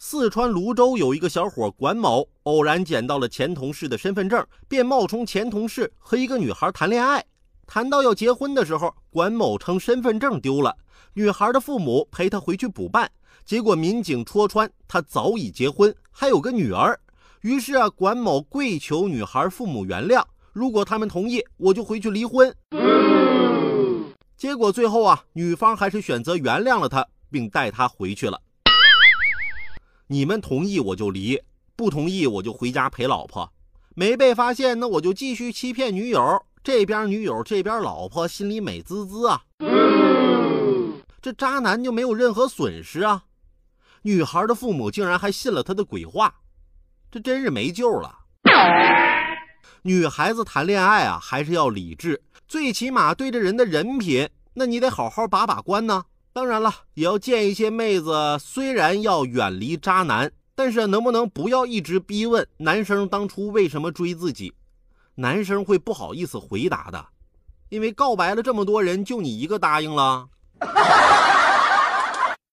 四川泸州有一个小伙管某，偶然捡到了前同事的身份证，便冒充前同事和一个女孩谈恋爱。谈到要结婚的时候，管某称身份证丢了，女孩的父母陪他回去补办。结果民警戳穿他早已结婚，还有个女儿。于是啊，管某跪求女孩父母原谅，如果他们同意，我就回去离婚。结果最后啊，女方还是选择原谅了他，并带他回去了。你们同意我就离，不同意我就回家陪老婆。没被发现，那我就继续欺骗女友。这边女友，这边老婆，心里美滋滋啊。这渣男就没有任何损失啊。女孩的父母竟然还信了他的鬼话，这真是没救了。女孩子谈恋爱啊，还是要理智，最起码对这人的人品，那你得好好把把关呢。当然了，也要见一些妹子，虽然要远离渣男，但是能不能不要一直逼问男生当初为什么追自己？男生会不好意思回答的，因为告白了这么多人，就你一个答应了。